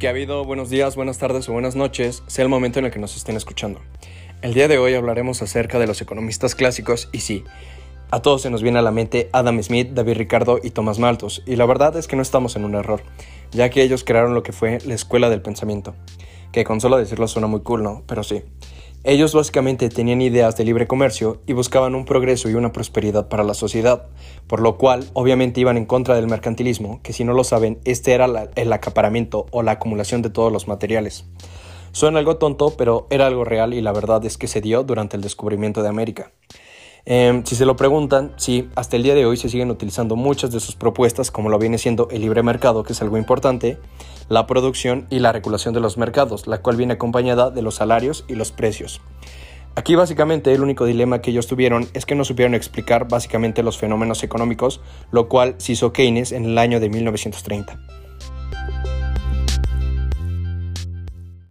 Que ha habido buenos días, buenas tardes o buenas noches, sea el momento en el que nos estén escuchando. El día de hoy hablaremos acerca de los economistas clásicos y sí, a todos se nos viene a la mente Adam Smith, David Ricardo y Thomas Malthus, y la verdad es que no estamos en un error, ya que ellos crearon lo que fue la escuela del pensamiento, que con solo decirlo suena muy cool, ¿no? Pero sí. Ellos básicamente tenían ideas de libre comercio y buscaban un progreso y una prosperidad para la sociedad, por lo cual obviamente iban en contra del mercantilismo, que si no lo saben, este era el acaparamiento o la acumulación de todos los materiales. Suena algo tonto, pero era algo real y la verdad es que se dio durante el descubrimiento de América. Em, si se lo preguntan, sí, hasta el día de hoy se siguen utilizando muchas de sus propuestas, como lo viene siendo el libre mercado, que es algo importante, la producción y la regulación de los mercados, la cual viene acompañada de los salarios y los precios. Aquí básicamente el único dilema que ellos tuvieron es que no supieron explicar básicamente los fenómenos económicos, lo cual se hizo Keynes en el año de 1930.